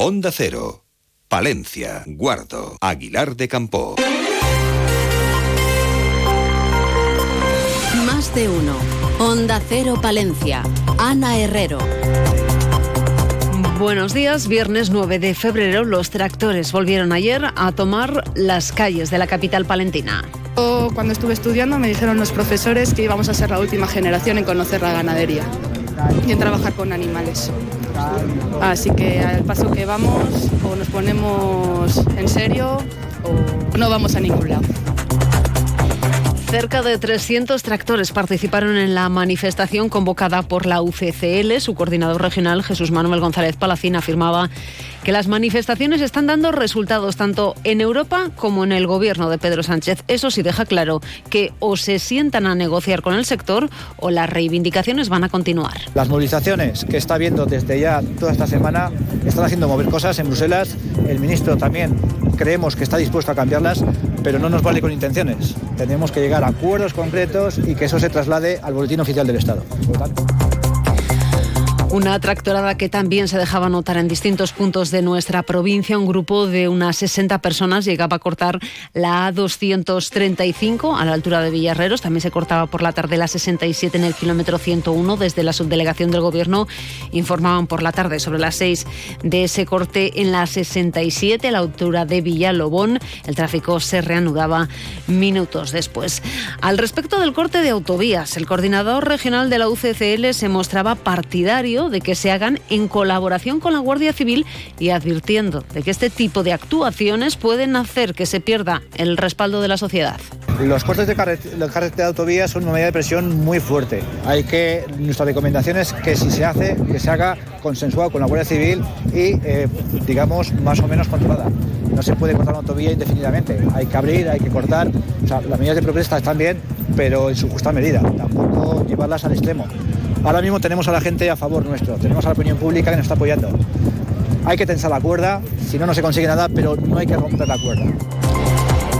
Onda Cero, Palencia, Guardo, Aguilar de Campo. Más de uno. Onda Cero Palencia. Ana Herrero. Buenos días, viernes 9 de febrero los tractores volvieron ayer a tomar las calles de la capital palentina. Cuando estuve estudiando me dijeron los profesores que íbamos a ser la última generación en conocer la ganadería y en trabajar con animales. Así que al paso que vamos o nos ponemos en serio o no vamos a ningún lado. Cerca de 300 tractores participaron en la manifestación convocada por la UCCL. Su coordinador regional, Jesús Manuel González Palacín, afirmaba que las manifestaciones están dando resultados tanto en Europa como en el gobierno de Pedro Sánchez. Eso sí deja claro que o se sientan a negociar con el sector o las reivindicaciones van a continuar. Las movilizaciones que está viendo desde ya toda esta semana están haciendo mover cosas en Bruselas. El ministro también creemos que está dispuesto a cambiarlas, pero no nos vale con intenciones. Tenemos que llegar a acuerdos concretos y que eso se traslade al boletín oficial del Estado. Una tractorada que también se dejaba notar en distintos puntos de nuestra provincia. Un grupo de unas 60 personas llegaba a cortar la A235 a la altura de Villarreros. También se cortaba por la tarde la 67 en el kilómetro 101. Desde la subdelegación del Gobierno informaban por la tarde sobre las 6 de ese corte en la 67 a la altura de Villalobón. El tráfico se reanudaba minutos después. Al respecto del corte de autovías, el coordinador regional de la UCCL se mostraba partidario de que se hagan en colaboración con la Guardia Civil y advirtiendo de que este tipo de actuaciones pueden hacer que se pierda el respaldo de la sociedad. Los cortes de carretera de autovías son una medida de presión muy fuerte. Hay que, nuestra recomendación es que si se hace, que se haga consensuado con la Guardia Civil y, eh, digamos, más o menos controlada. No se puede cortar una autovía indefinidamente. Hay que abrir, hay que cortar. Las medidas de protesta están bien, pero en su justa medida. Tampoco llevarlas al extremo. Ahora mismo tenemos a la gente a favor nuestro, tenemos a la opinión pública que nos está apoyando. Hay que tensar la cuerda, si no, no se consigue nada, pero no hay que romper la cuerda.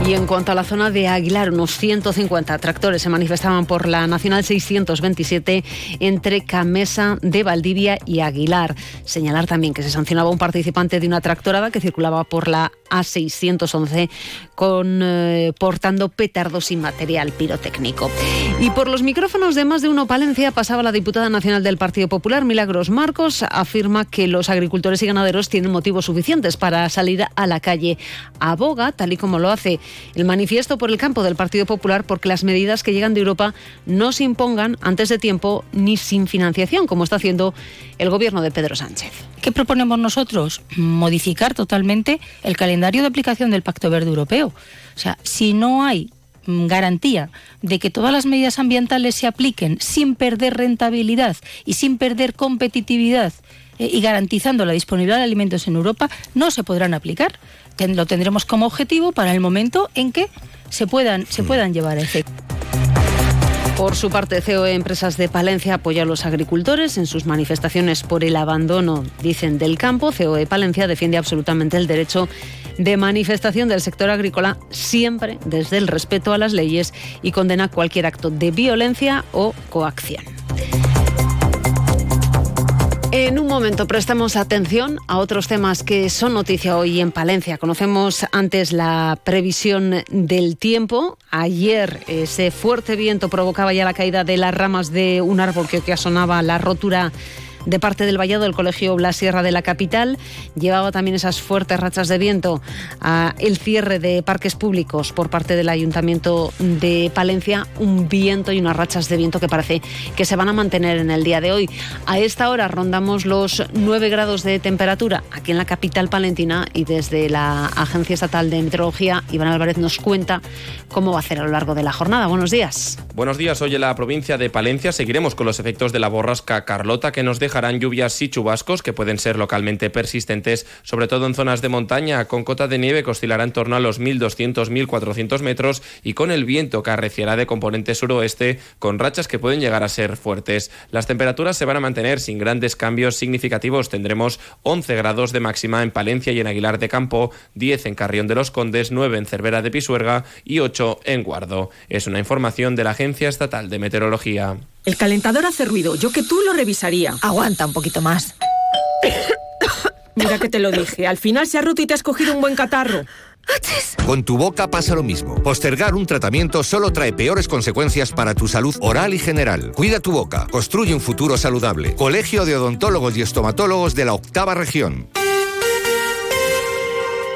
Y en cuanto a la zona de Aguilar, unos 150 tractores se manifestaban por la Nacional 627 entre Camesa de Valdivia y Aguilar. Señalar también que se sancionaba un participante de una tractorada que circulaba por la A611 con, eh, portando petardos sin material pirotécnico. Y por los micrófonos de más de uno Palencia pasaba la diputada nacional del Partido Popular, Milagros Marcos, afirma que los agricultores y ganaderos tienen motivos suficientes para salir a la calle. Aboga, tal y como lo hace el manifiesto por el campo del Partido Popular porque las medidas que llegan de Europa no se impongan antes de tiempo ni sin financiación, como está haciendo el gobierno de Pedro Sánchez. ¿Qué proponemos nosotros? Modificar totalmente el calendario de aplicación del Pacto Verde Europeo. O sea, si no hay mm, garantía de que todas las medidas ambientales se apliquen sin perder rentabilidad y sin perder competitividad eh, y garantizando la disponibilidad de alimentos en Europa, no se podrán aplicar. lo tendremos como objetivo para el momento en que se puedan, se puedan llevar a efecto. Por su parte, COE Empresas de Palencia apoya a los agricultores en sus manifestaciones por el abandono, dicen, del campo. COE Palencia defiende absolutamente el derecho de manifestación del sector agrícola, siempre desde el respeto a las leyes y condena cualquier acto de violencia o coacción. En un momento prestamos atención a otros temas que son noticia hoy en Palencia. Conocemos antes la previsión del tiempo. Ayer ese fuerte viento provocaba ya la caída de las ramas de un árbol que ocasionaba la rotura de parte del vallado del Colegio La Sierra de la capital. Llevaba también esas fuertes rachas de viento a el cierre de parques públicos por parte del Ayuntamiento de Palencia. Un viento y unas rachas de viento que parece que se van a mantener en el día de hoy. A esta hora rondamos los 9 grados de temperatura aquí en la capital palentina y desde la Agencia Estatal de Meteorología, Iván Álvarez nos cuenta cómo va a ser a lo largo de la jornada. Buenos días. Buenos días. Hoy en la provincia de Palencia seguiremos con los efectos de la borrasca Carlota que nos deja dejarán lluvias y chubascos que pueden ser localmente persistentes, sobre todo en zonas de montaña, con cota de nieve que oscilará en torno a los 1.200-1.400 metros y con el viento que arreciará de componente suroeste, con rachas que pueden llegar a ser fuertes. Las temperaturas se van a mantener sin grandes cambios significativos. Tendremos 11 grados de máxima en Palencia y en Aguilar de Campo, 10 en Carrión de los Condes, 9 en Cervera de Pisuerga y 8 en Guardo. Es una información de la Agencia Estatal de Meteorología. El calentador hace ruido. Yo que tú lo revisaría. Aguanta un poquito más. Mira que te lo dije. Al final se ha roto y te has cogido un buen catarro. Con tu boca pasa lo mismo. Postergar un tratamiento solo trae peores consecuencias para tu salud oral y general. Cuida tu boca. Construye un futuro saludable. Colegio de Odontólogos y Estomatólogos de la Octava Región.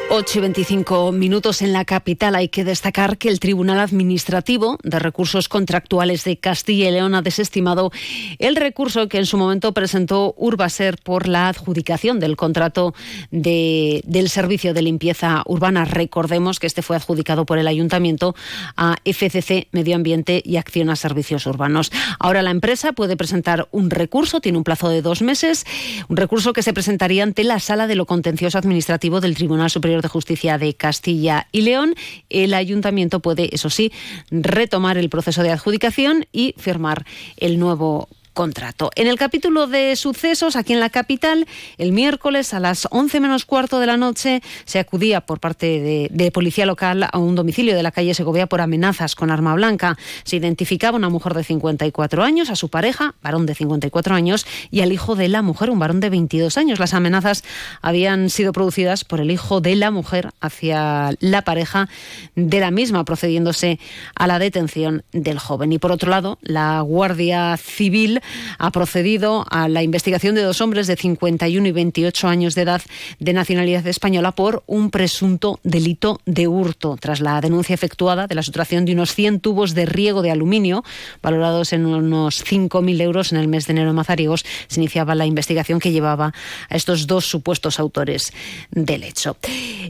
8 y 25 minutos en la capital. Hay que destacar que el Tribunal Administrativo de Recursos Contractuales de Castilla y León ha desestimado el recurso que en su momento presentó Urbaser por la adjudicación del contrato de, del servicio de limpieza urbana. Recordemos que este fue adjudicado por el Ayuntamiento a FCC Medio Ambiente y Acción a Servicios Urbanos. Ahora la empresa puede presentar un recurso, tiene un plazo de dos meses, un recurso que se presentaría ante la Sala de lo Contencioso Administrativo del Tribunal Superior de Justicia de Castilla y León. El ayuntamiento puede, eso sí, retomar el proceso de adjudicación y firmar el nuevo contrato. En el capítulo de sucesos, aquí en la capital, el miércoles a las 11 menos cuarto de la noche se acudía por parte de, de, policía local a un domicilio de la calle Segovia por amenazas con arma blanca. Se identificaba una mujer de 54 años, a su pareja, varón de 54 años, y al hijo de la mujer, un varón de 22 años. Las amenazas habían sido producidas por el hijo de la mujer hacia la pareja de la misma, procediéndose a la detención del joven. Y por otro lado, la Guardia Civil ha procedido a la investigación de dos hombres de 51 y 28 años de edad de nacionalidad española por un presunto delito de hurto, tras la denuncia efectuada de la sustracción de unos 100 tubos de riego de aluminio, valorados en unos 5.000 euros en el mes de enero en Mazariegos. Se iniciaba la investigación que llevaba a estos dos supuestos autores del hecho.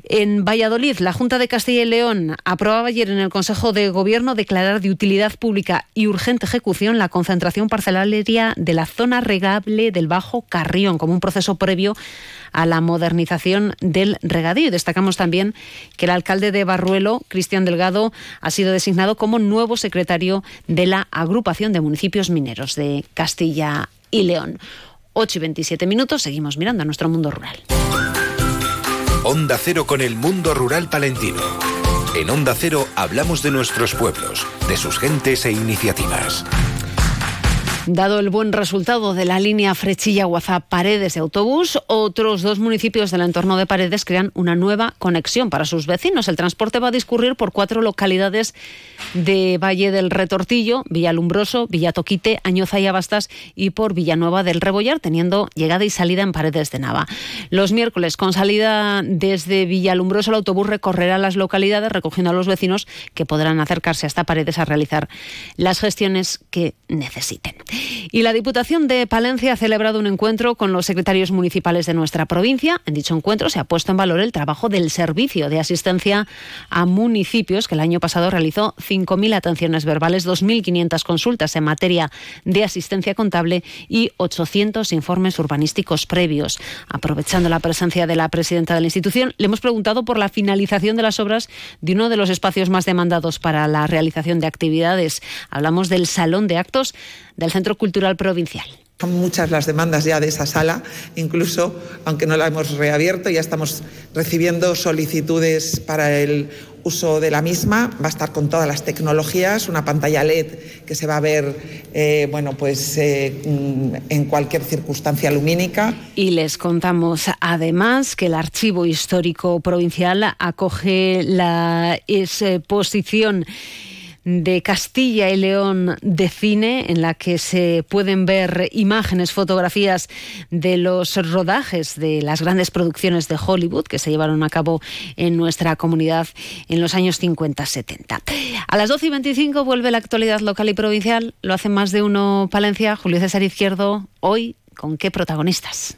En Valladolid, la Junta de Castilla y León aprobaba ayer en el Consejo de Gobierno declarar de utilidad pública y urgente ejecución la concentración parcelaria de la zona regable del Bajo Carrión como un proceso previo a la modernización del regadío. Destacamos también que el alcalde de Barruelo, Cristian Delgado, ha sido designado como nuevo secretario de la agrupación de municipios mineros de Castilla y León. 8 y 27 minutos, seguimos mirando a nuestro mundo rural. Onda Cero con el mundo rural palentino. En Onda Cero hablamos de nuestros pueblos, de sus gentes e iniciativas. Dado el buen resultado de la línea Frechilla-Guazá-Paredes de autobús, otros dos municipios del entorno de Paredes crean una nueva conexión para sus vecinos. El transporte va a discurrir por cuatro localidades de Valle del Retortillo, Villalumbroso, Villatoquite, Añoza y Abastas y por Villanueva del Rebollar, teniendo llegada y salida en Paredes de Nava. Los miércoles, con salida desde Villalumbroso, el autobús recorrerá las localidades recogiendo a los vecinos que podrán acercarse hasta Paredes a realizar las gestiones que necesiten. Y la Diputación de Palencia ha celebrado un encuentro con los secretarios municipales de nuestra provincia. En dicho encuentro se ha puesto en valor el trabajo del Servicio de Asistencia a Municipios, que el año pasado realizó 5.000 atenciones verbales, 2.500 consultas en materia de asistencia contable y 800 informes urbanísticos previos. Aprovechando la presencia de la presidenta de la institución, le hemos preguntado por la finalización de las obras de uno de los espacios más demandados para la realización de actividades. Hablamos del Salón de Actos del Centro Cultural Provincial. Son muchas las demandas ya de esa sala, incluso aunque no la hemos reabierto, ya estamos recibiendo solicitudes para el uso de la misma. Va a estar con todas las tecnologías, una pantalla LED que se va a ver, eh, bueno, pues eh, en cualquier circunstancia lumínica. Y les contamos además que el Archivo Histórico Provincial acoge la exposición de Castilla y León de cine, en la que se pueden ver imágenes, fotografías de los rodajes de las grandes producciones de Hollywood que se llevaron a cabo en nuestra comunidad en los años 50-70. A las 12 y 25 vuelve la actualidad local y provincial. Lo hace más de uno Palencia. Julio César Izquierdo, hoy, ¿con qué protagonistas?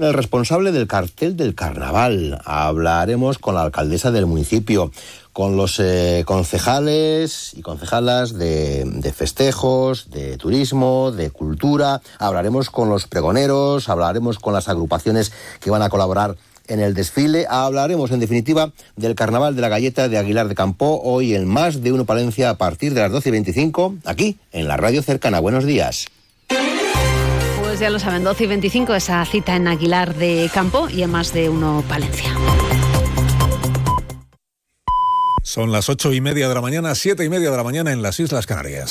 El responsable del cartel del carnaval. Hablaremos con la alcaldesa del municipio con los eh, concejales y concejalas de, de, festejos, de turismo, de cultura. Hablaremos con los pregoneros, hablaremos con las agrupaciones que van a colaborar en el desfile. Hablaremos, en definitiva, del Carnaval de la Galleta de Aguilar de Campó, hoy en Más de Uno Palencia a partir de las 12 y 25, aquí, en la radio cercana. Buenos días. Ya lo saben, 12 y 25, esa cita en Aguilar de Campo y en Más de Uno Palencia. Son las ocho y media de la mañana, siete y media de la mañana en las Islas Canarias.